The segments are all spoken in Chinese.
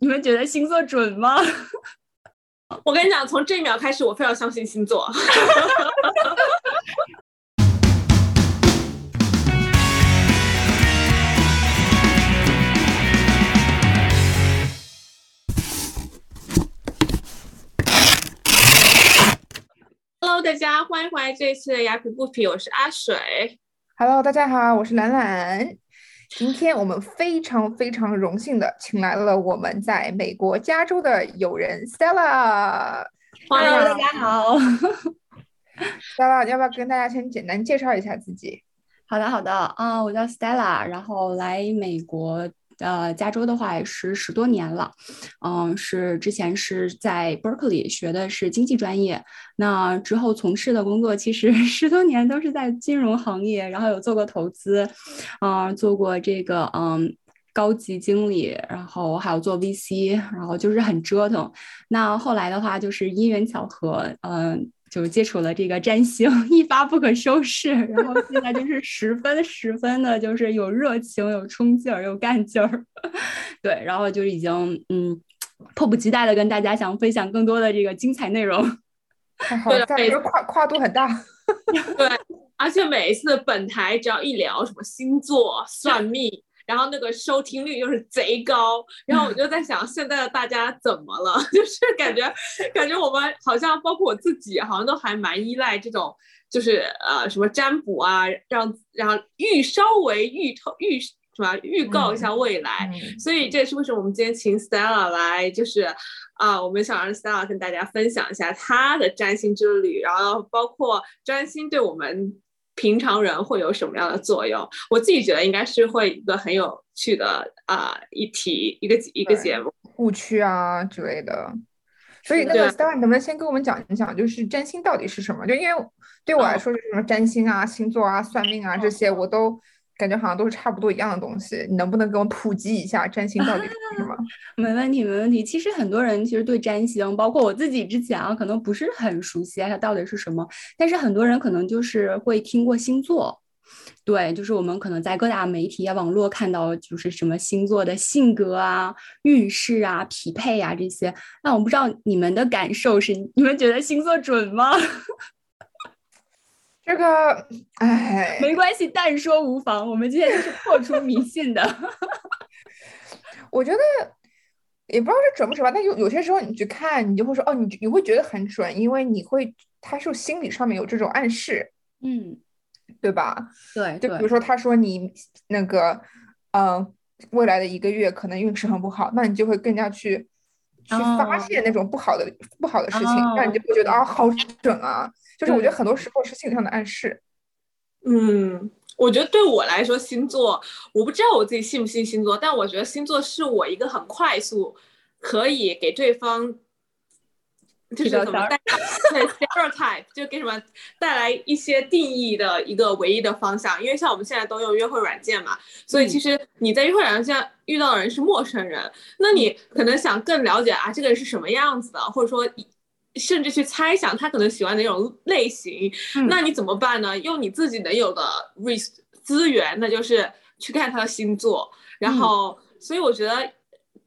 你们觉得星座准吗？我跟你讲，从这一秒开始，我非常相信星座。Hello，大家欢迎回来这一次的雅痞不痞，我是阿水。Hello，大家好，我是兰兰。今天我们非常非常荣幸的请来了我们在美国加州的友人 Stella。欢迎 Hello，大家好。Stella，要不要跟大家先简单介绍一下自己？好的，好的，啊、我叫 Stella，然后来美国，呃，加州的话也是十多年了，嗯、是之前是在 Berkeley 学的是经济专业，那之后从事的工作其实 十多年都是在金融行业，然后有做过投资，啊、做过这个，嗯。高级经理，然后还有做 VC，然后就是很折腾。那后来的话，就是因缘巧合，嗯、就接触了这个占星，一发不可收拾。然后现在就是十分十分的，就是有热情、有冲劲儿、有干劲儿。对，然后就已经嗯，迫不及待的跟大家想分享更多的这个精彩内容。太好了，对了每大家跨跨度很大。对，而且每一次本台只要一聊什么星座、算命，然后那个收听率又是贼高，然后我就在想，现在的大家怎么了？就是感觉感觉我们好像包括我自己，好像都还蛮依赖这种，就是呃什么占卜啊，让然后预稍微预透预什么预告一下未来。嗯，所以这也是为什么我们今天请 Stella 来，就是啊、我们想让 Stella 跟大家分享一下她的占星之旅，然后包括占星对我们平常人会有什么样的作用。我自己觉得应该是会一个很有趣的啊、一题一个一个节目。误区啊之类的。所以那个你能不能先跟我们讲一讲，就是占星到底是什么？就因为对我来哦说，就是什么占星啊、星座啊、算命啊这些，我都感觉好像都是差不多一样的东西。你能不能给我普及一下占星到底是什么？没问题，没问题。其实很多人其实对占星，包括我自己之前啊，可能不是很熟悉啊它到底是什么。但是很多人可能就是会听过星座，对，就是我们可能在各大媒体啊、网络看到，就是什么星座的性格啊、运势啊、匹配啊这些。那我不知道你们的感受是，你们觉得星座准吗？这个，哎，没关系，但说无妨。我们今天就是破除迷信的。我觉得也不知道是准不准吧，但有有些时候你去看，你就会说，哦，你你会觉得很准，因为你会，他是心理上面有这种暗示，嗯，对吧？对就比如说，他说你那个，嗯、未来的一个月可能运势很不好，那你就会更加去去发哦现那种不好的不好的事情，让你哦就会觉得啊，好准啊。就是我觉得很多时候是心理上的暗示。嗯，我觉得对我来说，星座我不知道我自己信不信星座，但我觉得星座是我一个很快速可以给对方，就是怎么带对 stereotype，就给什么带来一些定义的一个唯一的方向。因为像我们现在都用约会软件嘛，所以嗯其实你在约会软件上遇到的人是陌生人，那你可能想更了解啊这个人是什么样子的，或者说。甚至去猜想他可能喜欢哪种类型，嗯那你怎么办呢？用你自己能有的 res 资源，那就是去看他的星座，然嗯后，所以我觉得，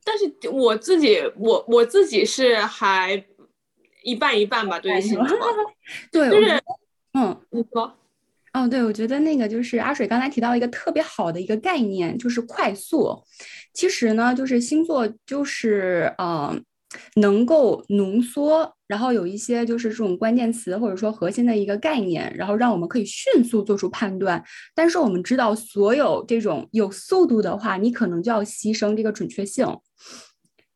但是我自己，我我自己是还一半一半吧，对于星座，对，就是我觉得嗯。你说，哦，对，我觉得那个就是阿水刚才提到一个特别好的一个概念，就是快速。其实呢，就是星座就是呃，能够浓缩，然后有一些就是这种关键词或者说核心的一个概念，然后让我们可以迅速做出判断。但是我们知道，所有这种有速度的话，你可能就要牺牲这个准确性。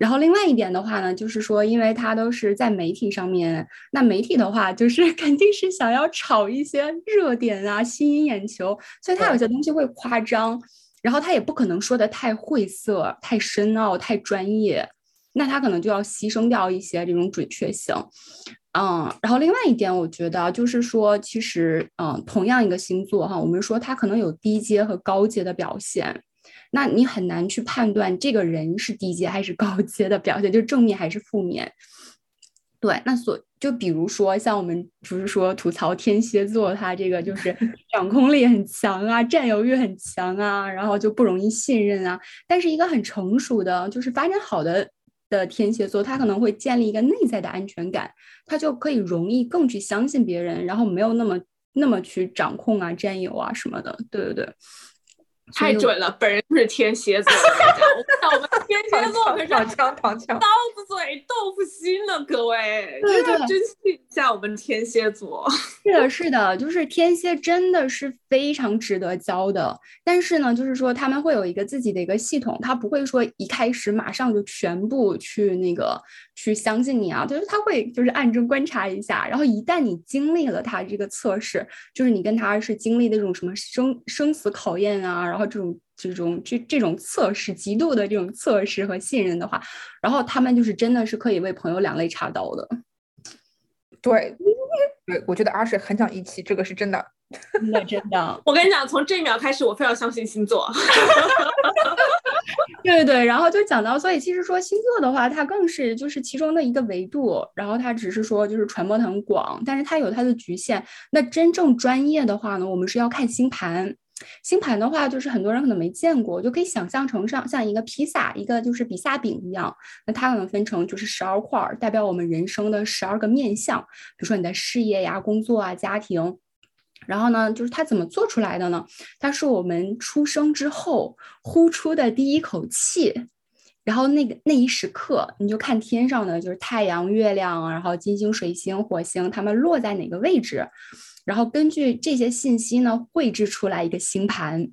然后另外一点的话呢，就是说，因为它都是在媒体上面，那媒体的话，就是 肯定是想要炒一些热点啊，吸引眼球，所以它有些东西会夸张，然后它也不可能说的太晦涩、太深奥、太专业，那它可能就要牺牲掉一些这种准确性。嗯，然后另外一点，我觉得就是说，其实，嗯，同样一个星座哈，我们说它可能有低阶和高阶的表现，那你很难去判断这个人是低阶还是高阶的表现，就正面还是负面。对，那所就比如说像我们不是说吐槽天蝎座，他这个就是 掌控力很强啊，占有欲很强啊，然后就不容易信任啊。但是一个很成熟的，就是发展好的的天蝎座，他可能会建立一个内在的安全感，他就可以容易更去相信别人，然后没有那么那么去掌控啊、占有啊什么的。对对对。太准了，本人就是天蝎座。我们天蝎座可是躺枪刀子嘴豆腐心呢，各位，对对，珍惜一下我们天蝎座。是的，是的，就是天蝎真的是非常值得交的。但是呢，就是说他们会有一个自己的一个系统，他不会说一开始马上就全部去那个去相信你啊，就是他会就是暗中观察一下，然后一旦你经历了他这个测试，就是你跟他是经历那种什么生生死考验啊。然后这种这种这这种测试，极度的这种测试和信任的话，然后他们就是真的是可以为朋友两肋插刀的。对，对，我觉得阿水很讲义气，这个是真的，真的真的。我跟你讲，从这一秒开始，我非常相信星座。对对对，然后就讲到，所以其实说星座的话，它更是就是其中的一个维度，然后它只是说就是传播的很广，但是它有它的局限。那真正专业的话呢，我们是要看星盘。星盘的话，就是很多人可能没见过，就可以想象成像像一个披萨，一个就是比萨饼一样。那它可能分成就是十二块，代表我们人生的十二个面相，比如说你的事业呀、工作啊、家庭。然后呢，就是它怎么做出来的呢？它是我们出生之后呼出的第一口气，然后那个那一时刻，你就看天上的就是太阳、月亮，然后金星、水星、火星，它们落在哪个位置。然后根据这些信息呢，绘制出来一个星盘，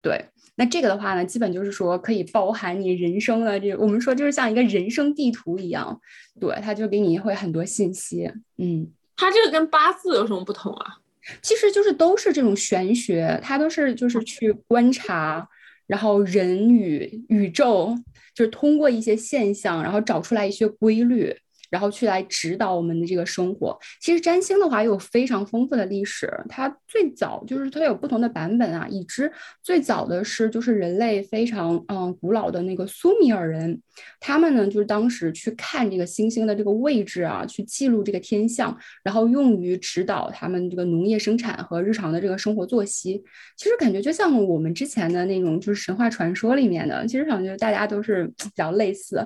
对，那这个的话呢，基本就是说可以包含你人生的这，我们说就是像一个人生地图一样，对，它就给你会很多信息，嗯，它这个跟八字有什么不同啊？其实就是都是这种玄学，它都是就是去观察，然后人与宇宙，就是通过一些现象，然后找出来一些规律。然后去来指导我们的这个生活。其实占星的话有非常丰富的历史，它最早就是它有不同的版本啊。已知最早的是就是人类非常嗯古老的那个苏米尔人，他们呢就是当时去看这个星星的这个位置啊，去记录这个天象，然后用于指导他们这个农业生产和日常的这个生活作息。其实感觉就像我们之前的那种就是神话传说里面的，其实感觉大家都是 比较类似。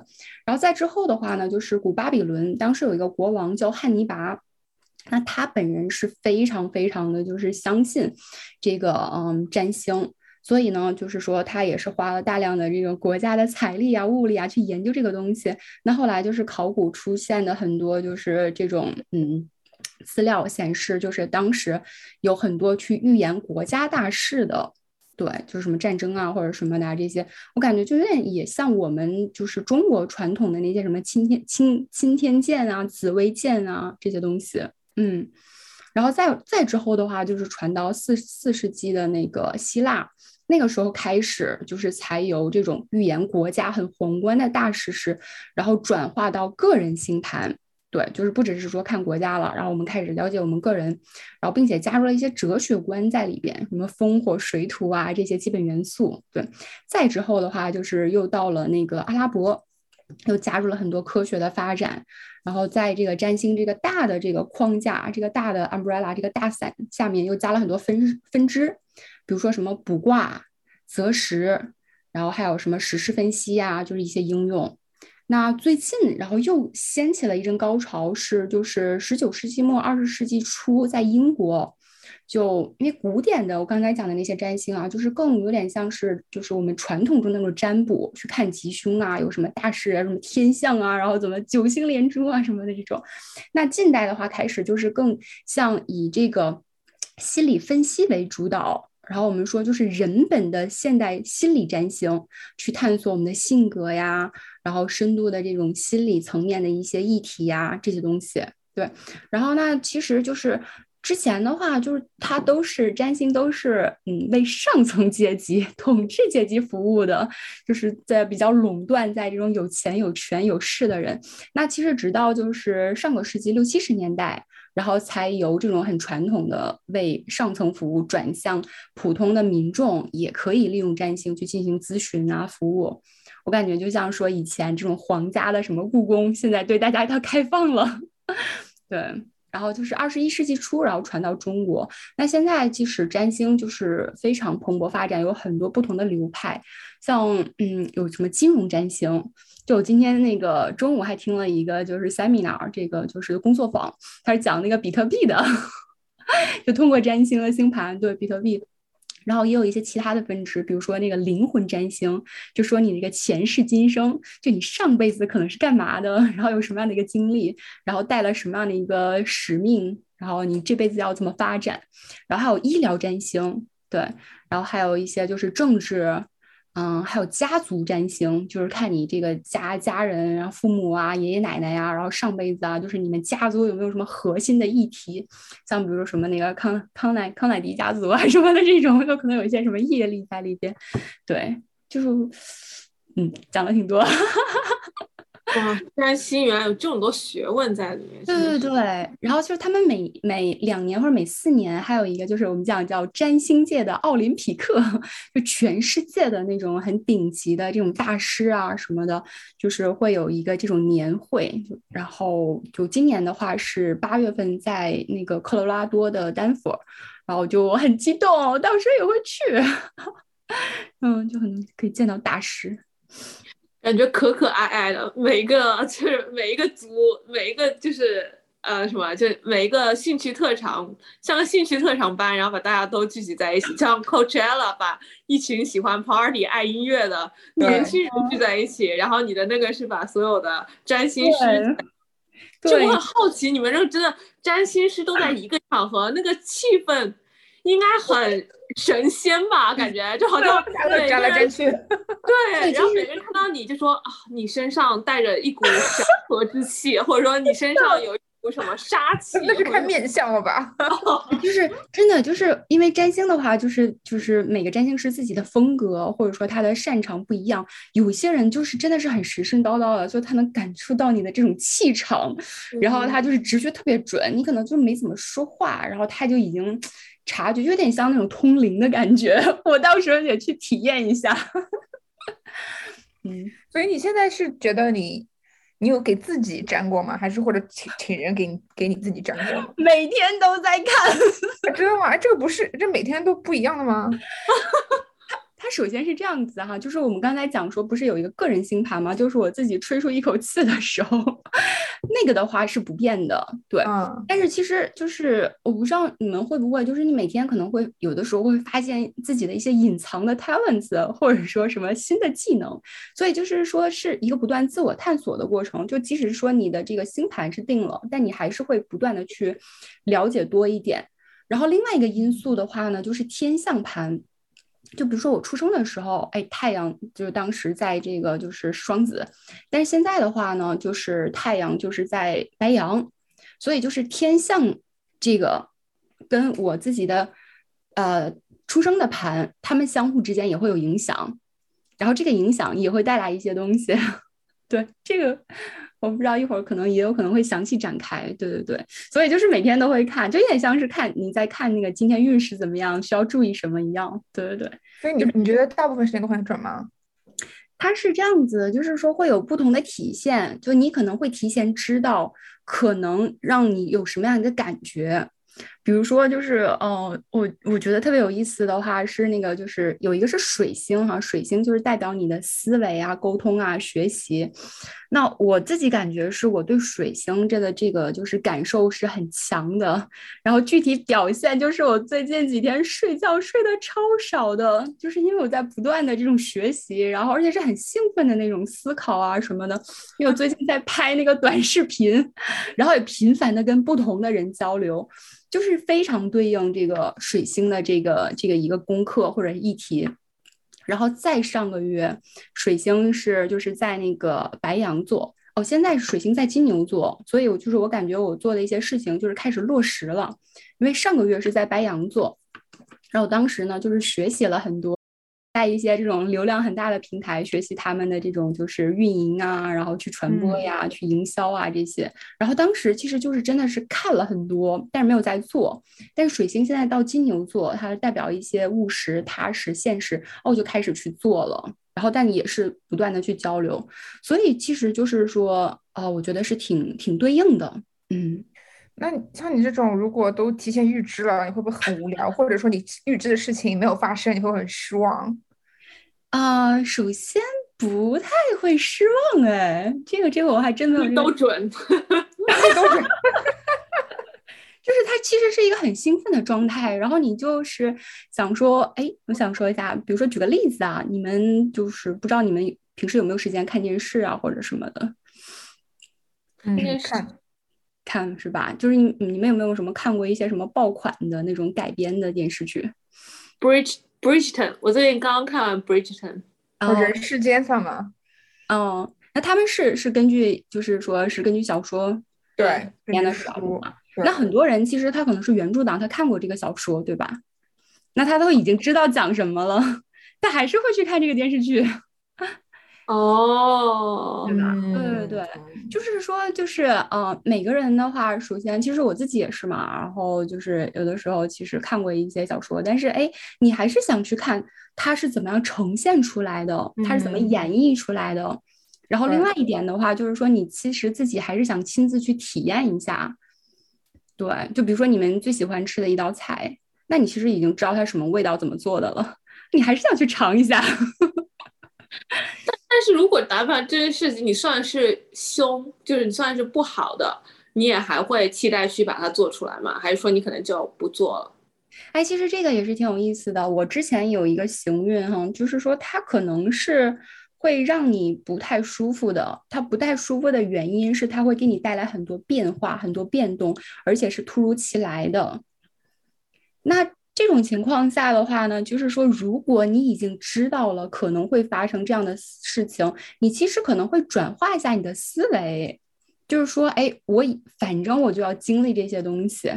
然后再之后的话呢，就是古巴比伦。当时有一个国王叫汉尼拔，那他本人是非常非常的就是相信这个嗯占星，所以呢，就是说他也是花了大量的这个国家的财力啊、物力啊去研究这个东西。那后来就是考古出现的很多就是这种嗯资料显示，就是当时有很多去预言国家大事的。对，就是什么战争啊，或者什么的这些，我感觉就有点也像我们就是中国传统的那些什么青天青青天剑啊、紫薇剑啊这些东西，嗯，然后再再之后的话，就是传到四四世纪的那个希腊，那个时候开始就是才由这种预言国家很宏观的大事实，然后转化到个人星盘。对，就是不只是说看国家了，然后我们开始了解我们个人，然后并且加入了一些哲学观在里边，什么风火水土啊这些基本元素。对，再之后的话，就是又到了那个阿拉伯，又加入了很多科学的发展，然后在这个占星这个大的这个框架、这个大的 umbrella 这个大伞下面，又加了很多分分支，比如说什么卜卦、择时，然后还有什么时事分析啊，就是一些应用。那最近，然后又掀起了一阵高潮，是就是十九世纪末二十世纪初，在英国，就因为古典的我刚才讲的那些占星啊，就是更有点像是就是我们传统中那种占卜，去看吉凶啊，有什么大事啊，什么天象啊，然后怎么九星连珠啊什么的这种。那近代的话，开始就是更像以这个心理分析为主导。然后我们说，就是人本的现代心理占星，去探索我们的性格呀，然后深度的这种心理层面的一些议题呀，这些东西。对，然后那其实就是之前的话，就是它都是占星，都是嗯为上层阶级、统治阶级服务的，就是在比较垄断在这种有钱、有权、有势的人。那其实直到就是上个世纪六七十年代。然后才由这种很传统的为上层服务，转向普通的民众，也可以利用占星去进行咨询啊服务。我感觉就像说以前这种皇家的什么故宫，现在对大家都开放了。对。然后就是二十一世纪初，然后传到中国。那现在即使占星就是非常蓬勃发展，有很多不同的流派，像嗯有什么金融占星，就我今天那个中午还听了一个就是 seminar，这个就是工作坊，他是讲那个比特币的，就通过占星和星盘对比特币。然后也有一些其他的分支，比如说那个灵魂占星，就说你那个前世今生，就你上辈子可能是干嘛的，然后有什么样的一个经历，然后带了什么样的一个使命，然后你这辈子要怎么发展。然后还有医疗占星，对，然后还有一些就是政治。嗯，还有家族占星，就是看你这个家家人，然后父母啊、爷爷奶奶呀，然后上辈子啊，就是你们家族有没有什么核心的议题，像比如说什么那个康康乃康乃迪家族啊什么的这种，有可能有一些什么业力在里边。对，就是嗯，讲的挺多。哇，占星原来有这么多学问在里面。对对对，然后就是他们每每两年或者每四年，还有一个就是我们讲叫占星界的奥林匹克，就全世界的那种很顶级的这种大师啊什么的，就是会有一个这种年会。然后就今年的话是八月份在那个科罗拉多的丹佛，然后就很激动，到时候也会去。嗯，就很可以见到大师。感觉可可爱爱的，每一个就是每一个族，每一个就是呃什么，就每一个兴趣特长，像个兴趣特长班，然后把大家都聚集在一起，像 Coachella 把一群喜欢 party 爱音乐的年轻人聚在一起，然后你的那个是把所有的占星师，就我很好奇，你们这个真的占星师都在 一个场合，那个气氛应该很。神仙吧，感觉就好像对，粘来粘去。对，然后每个人看到你就说啊，你身上带着一股祥和之气，或者说你身上有一股什么杀气。那是看面相了吧？就是真的，就是因为占星的话，就是就是每个占星师自己的风格，或者说他的擅长不一样。有些人就是真的是很神神叨叨的，就他能感触到你的这种气场，然后他就是直觉特别准。你可能就没怎么说话，然后他就已经。察觉有点像那种通灵的感觉，我到时候也去体验一下。嗯，所以你现在是觉得你，你有给自己粘过吗？还是或者请请人给你给你自己粘过？每天都在看，知道吗？这个不是这每天都不一样的吗？它首先是这样子哈，就是我们刚才讲说，不是有一个个人星盘吗？就是我自己吹出一口气的时候，那个的话是不变的，对。但是其实就是我不知道你们会不会，就是你每天可能会有的时候会发现自己的一些隐藏的 talents，或者说什么新的技能，所以就是说是一个不断自我探索的过程。就即使说你的这个星盘是定了，但你还是会不断的去了解多一点。然后另外一个因素的话呢，就是天象盘。就比如说我出生的时候，哎，太阳就是当时在这个就是双子，但是现在的话呢，就是太阳就是在白羊，所以就是天象这个跟我自己的呃出生的盘，他们相互之间也会有影响，然后这个影响也会带来一些东西，对这个。我不知道一会儿可能也有可能会详细展开，对对对，所以就是每天都会看，就有点像是看你在看那个今天运势怎么样，需要注意什么一样，对对对。所以你你觉得大部分时间都很准吗？它是这样子，就是说会有不同的体现，就你可能会提前知道，可能让你有什么样的感觉。比如说，就是呃，我我觉得特别有意思的话是那个，就是有一个是水星哈，水星就是代表你的思维啊、沟通啊、学习。那我自己感觉是我对水星这个这个就是感受是很强的，然后具体表现就是我最近几天睡觉睡得超少的，就是因为我在不断的这种学习，然后而且是很兴奋的那种思考啊什么的。因为我最近在拍那个短视频，然后也频繁的跟不同的人交流。就是非常对应这个水星的这个这个一个功课或者议题，然后再上个月水星是就是在那个白羊座哦，现在水星在金牛座，所以我就是我感觉我做的一些事情就是开始落实了，因为上个月是在白羊座，然后当时呢就是学习了很多。在一些这种流量很大的平台学习他们的这种就是运营啊，然后去传播呀、去营销啊这些。然后当时其实就是真的是看了很多，但是没有在做。但是水星现在到金牛座，它代表一些务实、踏实、现实，哦，就开始去做了。然后但也是不断的去交流，所以其实就是说，呃，我觉得是挺挺对应的。嗯，那像你这种，如果都提前预知了，你会不会很无聊？或者说你预知的事情没有发生，你会很失望？啊，首先不太会失望哎，这个这个我还真的都准，都准。就是它其实是一个很兴奋的状态，然后你就是想说，哎，我想说一下，比如说举个例子啊，你们就是不知道你们平时有没有时间看电视啊或者什么的？嗯，看，看是吧？就是你你们有没有什么看过一些什么爆款的那种改编的电视剧？Bridge Bridgeton，我最近刚刚看完 Bridgerton，哦，人世间算吗？哦，那他们是是根据就是说是根据小说对编的书嘛？那很多人其实他可能是原著党，他看过这个小说，对吧？那他都已经知道讲什么了，但还是会去看这个电视剧。哦，对吧？对对对，就是说，就是呃，每个人的话，首先，其实我自己也是嘛。然后就是有的时候其实看过一些小说，但是哎，你还是想去看它是怎么样呈现出来的，它是怎么演绎出来的。然后另外一点的话，就是说你其实自己还是想亲自去体验一下。对，就比如说你们最喜欢吃的一道菜，那你其实已经知道它什么味道、怎么做的了，你还是想去尝一下。但 但是如果打扮这件事情你算是凶，就是你算是不好的，你也还会期待去把它做出来吗？还是说你可能就不做了？哎，其实这个也是挺有意思的。我之前有一个行运哈，就是说它可能是。会让你不太舒服的，它不太舒服的原因是它会给你带来很多变化、很多变动，而且是突如其来的。那这种情况下的话呢，就是说，如果你已经知道了可能会发生这样的事情，你其实可能会转化一下你的思维，就是说，哎，我反正我就要经历这些东西，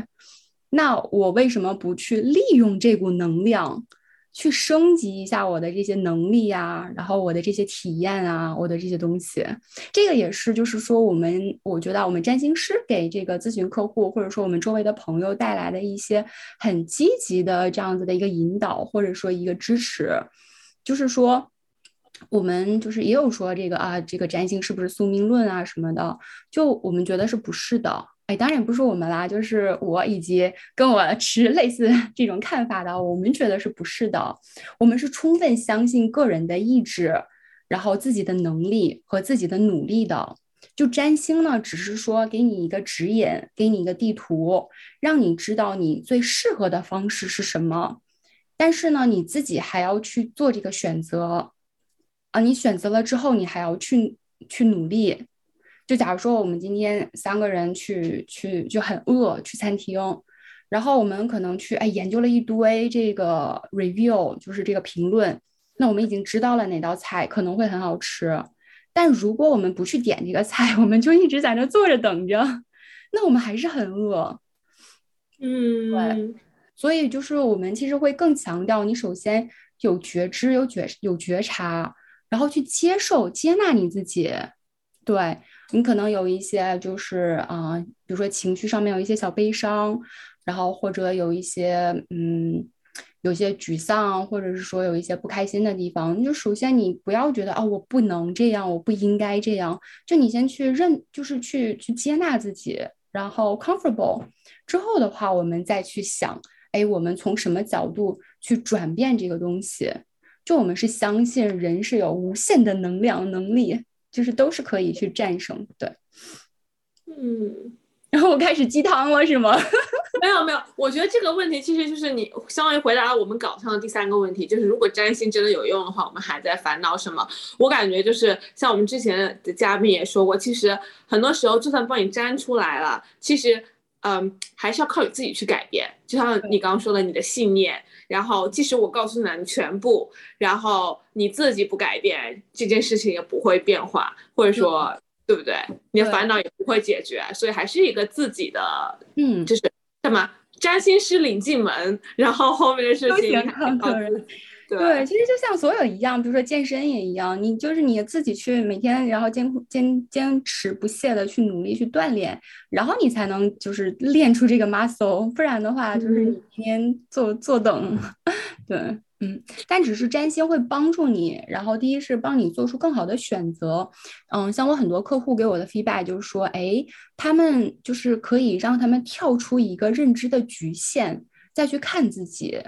那我为什么不去利用这股能量？去升级一下我的这些能力啊，然后我的这些体验啊，我的这些东西，这个也是，就是说我们，我觉得我们占星师给这个咨询客户，或者说我们周围的朋友带来的一些很积极的这样子的一个引导，或者说一个支持，就是说，我们就是也有说这个啊，这个占星是不是宿命论啊什么的，就我们觉得是不是的。哎，当然不是我们啦，就是我以及跟我持类似 这种看法的，我们觉得是不是的？我们是充分相信个人的意志，然后自己的能力和自己的努力的。就占星呢，只是说给你一个指引，给你一个地图，让你知道你最适合的方式是什么。但是呢，你自己还要去做这个选择啊！你选择了之后，你还要去去努力。就假如说我们今天三个人去去就很饿去餐厅，然后我们可能去哎研究了一堆这个 review，就是这个评论，那我们已经知道了哪道菜可能会很好吃，但如果我们不去点这个菜，我们就一直在那坐着等着，那我们还是很饿。嗯，对，所以就是我们其实会更强调你首先有觉知、有觉有觉察，然后去接受、接纳你自己，对。你可能有一些就是啊，比如说情绪上面有一些小悲伤，然后或者有一些嗯，有些沮丧，或者是说有一些不开心的地方。你就首先你不要觉得啊，我不能这样，我不应该这样。就你先去认，就是去去接纳自己，然后 comfortable 之后的话，我们再去想，哎，我们从什么角度去转变这个东西？就我们是相信人是有无限的能量能力。就是都是可以去战胜，对，嗯，然后我开始鸡汤了，是吗？没有没有，我觉得这个问题其实就是你相当于回答了我们稿上的第三个问题，就是如果占星真的有用的话，我们还在烦恼什么？我感觉就是像我们之前的嘉宾也说过，其实很多时候就算帮你占出来了，其实嗯，还是要靠你自己去改变。就像你刚刚说的，你的信念。然后，即使我告诉你全部，然后你自己不改变，这件事情也不会变化，或者说，对不对？你的烦恼也不会解决，所以还是一个自己的，嗯，就是干嘛？占星师领进门，然后后面的事情。对，其实就像所有一样，比如说健身也一样，你就是你自己去每天，然后坚坚坚持不懈的去努力去锻炼，然后你才能就是练出这个 muscle，不然的话就是你天天坐坐等。对，嗯，但只是占星会帮助你，然后第一是帮你做出更好的选择，嗯，像我很多客户给我的 feedback 就是说，哎，他们就是可以让他们跳出一个认知的局限，再去看自己，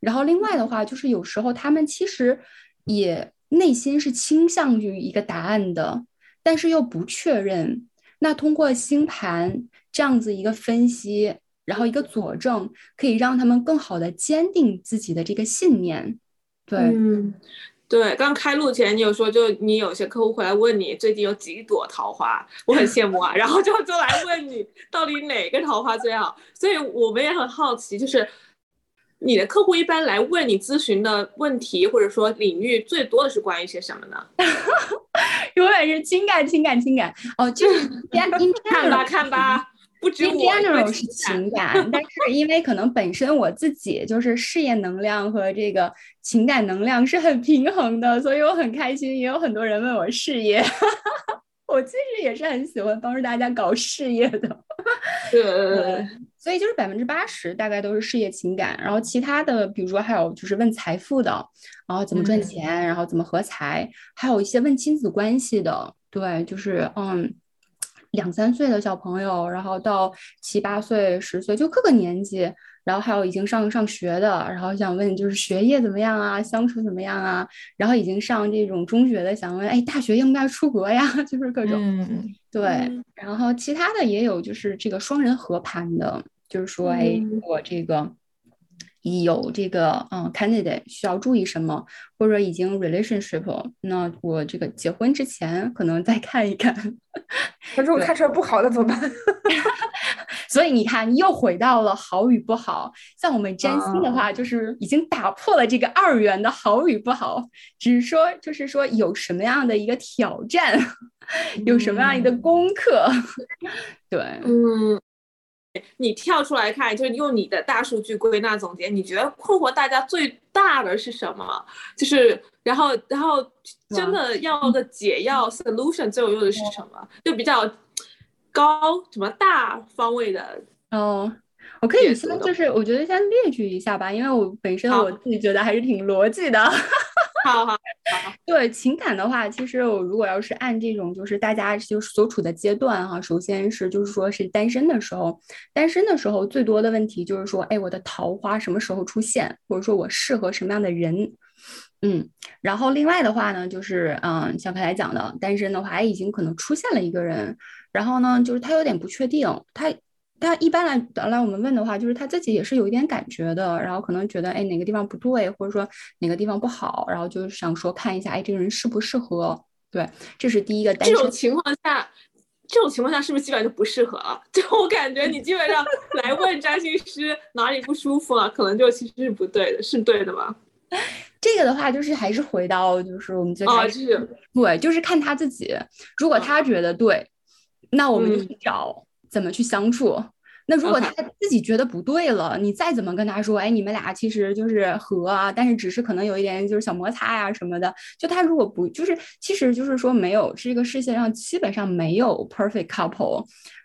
然后另外的话就是有时候他们其实也内心是倾向于一个答案的，但是又不确认，那通过星盘这样子一个分析。然后一个佐证可以让他们更好的坚定自己的这个信念，对，嗯，对。刚开录前你有说，就你有些客户会来问你最近有几朵桃花，我很羡慕啊。然后就就来问你到底哪个桃花最好，所以我们也很好奇，就是你的客户一般来问你咨询的问题或者说领域最多的是关于些什么呢？永远是情感，情感，情感。哦，就 是看吧，看吧。不止我是情感，但是因为可能本身我自己就是事业能量和这个情感能量是很平衡的，所以我很开心。也有很多人问我事业，我其实也是很喜欢帮助大家搞事业的。对，所以就是百分之八十大概都是事业情感，然后其他的，比如说还有就是问财富的，然后怎么赚钱，然后怎么合财，还有一些问亲子关系的。对，就是嗯。两三岁的小朋友，然后到七八岁、十岁，就各个年纪，然后还有已经上上学的，然后想问就是学业怎么样啊，相处怎么样啊？然后已经上这种中学的，想问哎，大学应该出国呀？就是各种，对。然后其他的也有，就是这个双人合盘的，就是说哎，我这个。有这个嗯，candidate 需要注意什么，或者已经 relationship，那我这个结婚之前可能再看一看。那如果看出来不好的怎么办？所以你看，你又回到了好与不好。像我们占星的话，就是已经打破了这个二元的好与不好，只是说就是说有什么样的一个挑战，有什么样一个功课。对，嗯。你跳出来看，就是用你的大数据归纳总结，你觉得困惑大家最大的是什么？就是然后然后真的要的解药 solution 最有用的是什么？就比较高什么大方位的哦。我可以先就是我觉得先列举一下吧，因为我本身我自己觉得还是挺逻辑的。好好好，对情感的话，其实我如果要是按这种就是大家就是所处的阶段哈，首先是就是说是单身的时候，单身的时候最多的问题就是说，哎，我的桃花什么时候出现，或者说我适合什么样的人，嗯，然后另外的话呢，就是嗯，像刚才讲的，单身的话已经可能出现了一个人，然后呢，就是他有点不确定，他。他一般来来我们问的话，就是他自己也是有一点感觉的，然后可能觉得哎哪个地方不对，或者说哪个地方不好，然后就是想说看一下哎这个人适不适合。对，这是第一个。这种情况下，这种情况下是不是基本上就不适合了？就我感觉你基本上来问占星师哪里不舒服了，可能就其实是不对的，是对的吗？这个的话就是还是回到就是我们最开始，对，就是看他自己，如果他觉得对，那我们就去找。怎么去相处？那如果他自己觉得不对了，你再怎么跟他说，哎，你们俩其实就是和啊，但是只是可能有一点就是小摩擦呀什么的。就他如果不就是，其实就是说没有这个世界上基本上没有 perfect couple，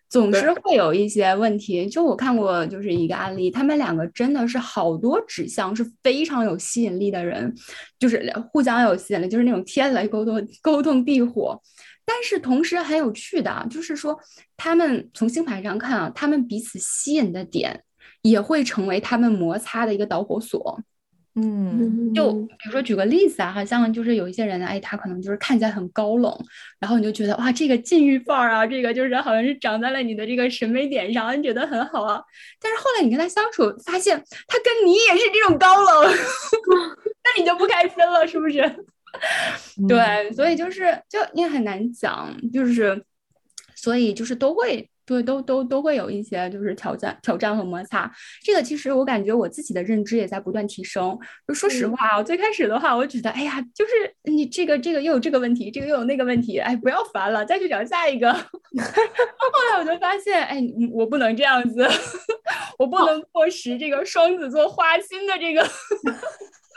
总是会有一些问题。就我看过就是一个案例，他们两个真的是好多指向是非常有吸引力的人，就是互相有吸引力，就是那种天雷沟通沟通地火。但是同时很有趣的啊，就是说，他们从星盘上看啊，他们彼此吸引的点也会成为他们摩擦的一个导火索。嗯，就比如说举个例子啊，好像就是有一些人，哎，他可能就是看起来很高冷，然后你就觉得哇，这个禁欲范儿啊，这个就是好像是长在了你的这个审美点上，你觉得很好啊。但是后来你跟他相处，发现他跟你也是这种高冷，那你就不开心了，是不是？对，所以就是就也很难讲，就是所以就是都会对都都都会有一些就是挑战挑战和摩擦。这个其实我感觉我自己的认知也在不断提升。就说实话，我最开始的话，我觉得哎呀，就是你这个这个又有这个问题，这个又有那个问题，哎，不要烦了，再去找下一个。后来我就发现，哎，我不能这样子，我不能过时这个双子座花心的这个。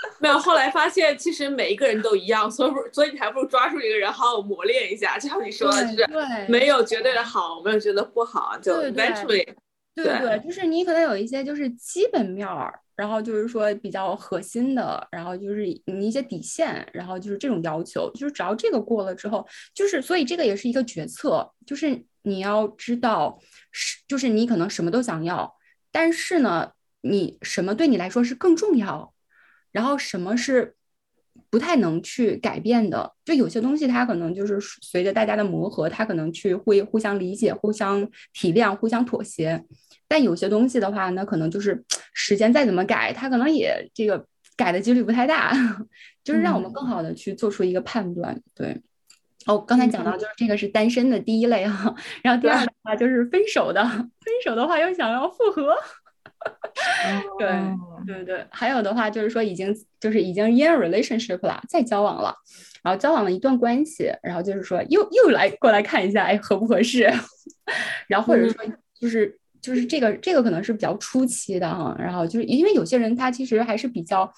没有，后来发现其实每一个人都一样，所以不，所以你还不如抓住一个人好好磨练一下。就像你说的，就是没有绝对的好，没有觉得不好，就 eventually，对对，就是你可能有一些就是基本面儿然后就是说比较核心的，然后就是你一些底线，然后就是这种要求，就是只要这个过了之后，就是所以这个也是一个决策，就是你要知道是就是你可能什么都想要，但是呢，你什么对你来说是更重要，然后什么是。不太能去改变的，就有些东西它可能就是随着大家的磨合，它可能去会互相理解、互相体谅、互相妥协。但有些东西的话，那可能就是时间再怎么改，它可能也这个改的几率不太大。就是让我们更好的去做出一个判断。对，哦，刚才讲到就是这个是单身的第一类哈，然后第二的话就是分手的，分手的话又想要复合。对对对，还有的话就是说已经就是已经 in relationship 了，在交往了，然后交往了一段关系，然后就是说又又来过来看一下，哎，合不合适？然后或者说就是就是这个这个可能是比较初期的哈，然后就是因为有些人他其实还是比较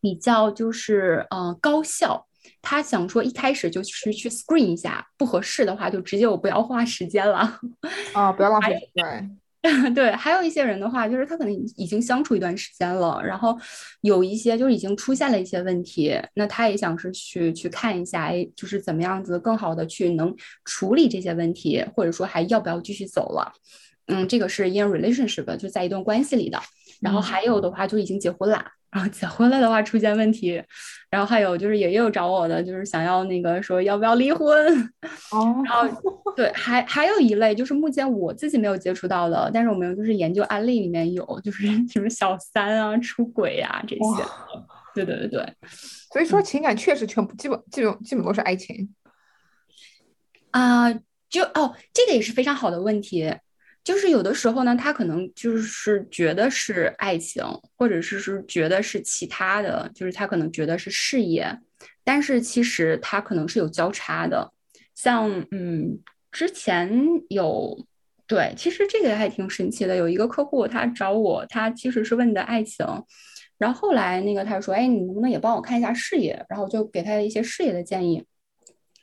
比较就是呃高效，他想说一开始就是去 screen 一下，不合适的话就直接我不要花时间了啊，不要浪费时间。对，还有一些人的话，就是他可能已经相处一段时间了，然后有一些就是已经出现了一些问题，那他也想是去去看一下，哎，就是怎么样子更好的去能处理这些问题，或者说还要不要继续走了？嗯，这个是 in relationship，就在一段关系里的。然后还有的话，就已经结婚了。然后结婚了的话出现问题，然后还有就是也有找我的，就是想要那个说要不要离婚。哦，然后对，还还有一类就是目前我自己没有接触到的，但是我们就是研究案例里面有，就是 什么小三啊、出轨啊这些。对对对对，所以说情感确实全部基本基本基本都是爱情。啊，就哦，这个也是非常好的问题。就是有的时候呢，他可能就是觉得是爱情，或者是是觉得是其他的，就是他可能觉得是事业，但是其实他可能是有交叉的。像嗯，之前有对，其实这个还挺神奇的。有一个客户他找我，他其实是问的爱情，然后后来那个他说，哎，你能不能也帮我看一下事业？然后就给他一些事业的建议。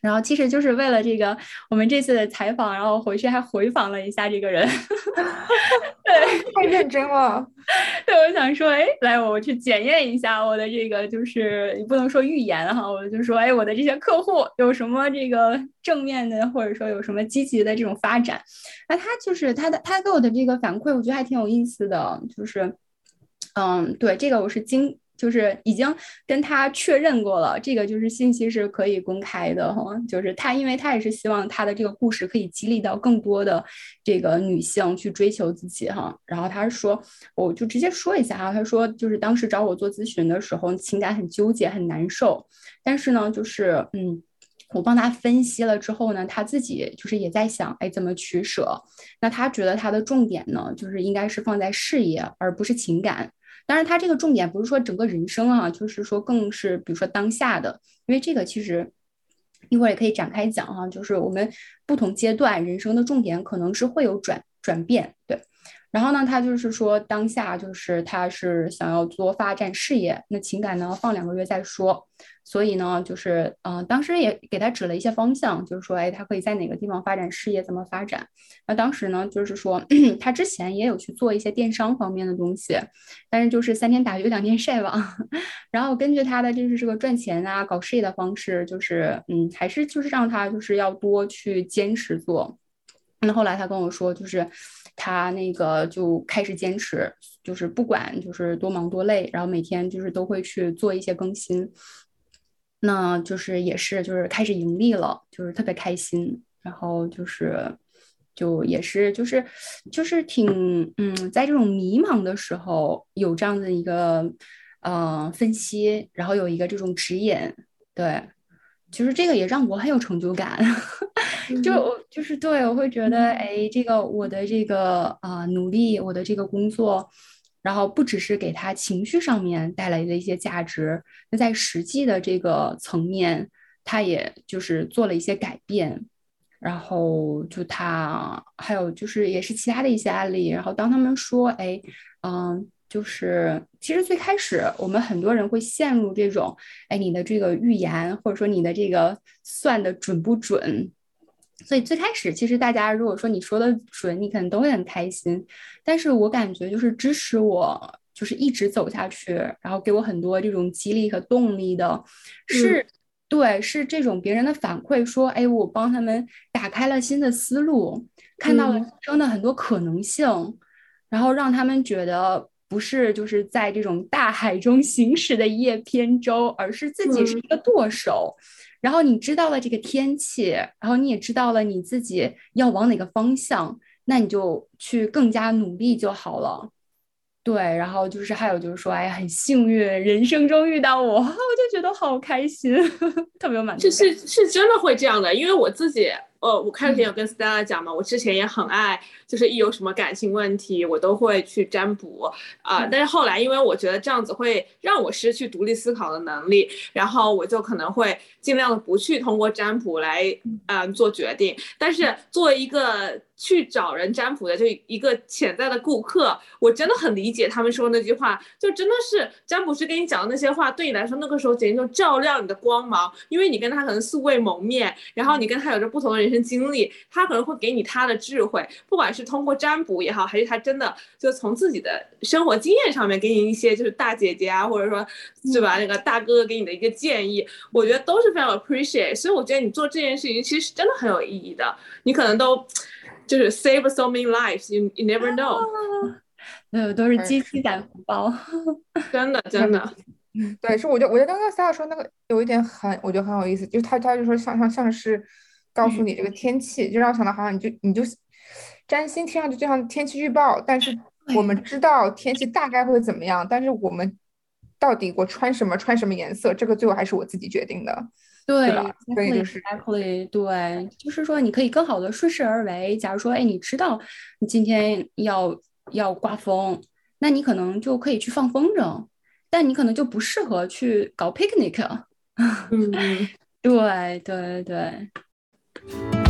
然后其实就是为了这个，我们这次的采访，然后回去还回访了一下这个人，对，太认真了。对，我想说，哎，来，我去检验一下我的这个，就是你不能说预言哈，我就说，哎，我的这些客户有什么这个正面的，或者说有什么积极的这种发展。那他就是他的，他给我的这个反馈，我觉得还挺有意思的，就是，嗯，对，这个我是经。就是已经跟他确认过了，这个就是信息是可以公开的哈。就是他，因为他也是希望他的这个故事可以激励到更多的这个女性去追求自己哈。然后他说，我就直接说一下哈，他说就是当时找我做咨询的时候，情感很纠结，很难受。但是呢，就是嗯，我帮他分析了之后呢，他自己就是也在想，哎，怎么取舍？那他觉得他的重点呢，就是应该是放在事业，而不是情感。当然，他这个重点不是说整个人生啊，就是说更是比如说当下的，因为这个其实一会儿也可以展开讲哈，就是我们不同阶段人生的重点可能是会有转转变，对。然后呢，他就是说当下就是他是想要做发展事业，那情感呢放两个月再说。所以呢，就是嗯，当时也给他指了一些方向，就是说，哎，他可以在哪个地方发展事业，怎么发展？那当时呢，就是说 他之前也有去做一些电商方面的东西，但是就是三天打鱼两天晒网。然后根据他的就是这个赚钱啊、搞事业的方式，就是嗯，还是就是让他就是要多去坚持做。那后来他跟我说，就是。他那个就开始坚持，就是不管就是多忙多累，然后每天就是都会去做一些更新，那就是也是就是开始盈利了，就是特别开心，然后就是就也是就是就是挺嗯，在这种迷茫的时候有这样的一个呃分析，然后有一个这种指引，对。其实这个也让我很有成就感，就就是对我会觉得，哎，这个我的这个啊努力，我的这个工作，然后不只是给他情绪上面带来的一些价值，那在实际的这个层面，他也就是做了一些改变，然后就他还有就是也是其他的一些案例，然后当他们说，哎，嗯。就是，其实最开始我们很多人会陷入这种，哎，你的这个预言或者说你的这个算的准不准？所以最开始其实大家如果说你说的准，你可能都会很开心。但是我感觉就是支持我。就是一直走下去，然后给我很多这种激励和动力的，是，对，是这种别人的反馈说，哎，我帮他们打开了新的思路，看到了人生的很多可能性，然后让他们觉得不是就是在这种大海中行驶的一叶扁舟，而是自己是一个舵手。然后你知道了这个天气，然后你也知道了你自己要往哪个方向，那你就去更加努力就好了。对，然后就是还有就是说，哎，很幸运，人生中遇到我，我就觉得好开心，特别满足。是是是真的会这样的，因为我自己。呃，我开始有跟 Stella 讲嘛，我之前也很爱，就是一有什么感情问题，我都会去占卜啊。但是后来，因为我觉得这样子会让我失去独立思考的能力，然后我就可能会尽量的不去通过占卜来嗯做决定。但是作为一个去找人占卜的，就一个潜在的顾客，我真的很理解他们说那句话，就真的是占卜师跟你讲的那些话，对你来说那个时候简直就照亮你的光芒，因为你跟他可能素未谋面，然后你跟他有着不同的人。生经历，他可能会给你他的智慧，不管是通过占卜也好，还是他真的就从自己的生活经验上面给你一些就是大姐姐啊，或者说对吧那个大哥哥给你的一个建议，我觉得都是非常 appreciate。所以我觉得你做这件事情其实是真的很有意义的，你可能都就是 save so many lives，you you never know。有都是积积攒红包，真 的真的。对，是我觉得我觉得刚刚 Sarah 说那个有一点很，我觉得很有意思，就是他他就说像像像是。告诉你这个天气，就让我想到好像你就你就占星听上去就像天气预报，但是我们知道天气大概会怎么样，但是我们到底我穿什么穿什么颜色，这个最后还是我自己决定的，对吧？所以就是 exactly 对，就是说你可以更好的顺势而为。假如说，哎，你知道你今天要要刮风，那你可能就可以去放风筝，但你可能就不适合去搞 picnic。嗯，对 对对。Network.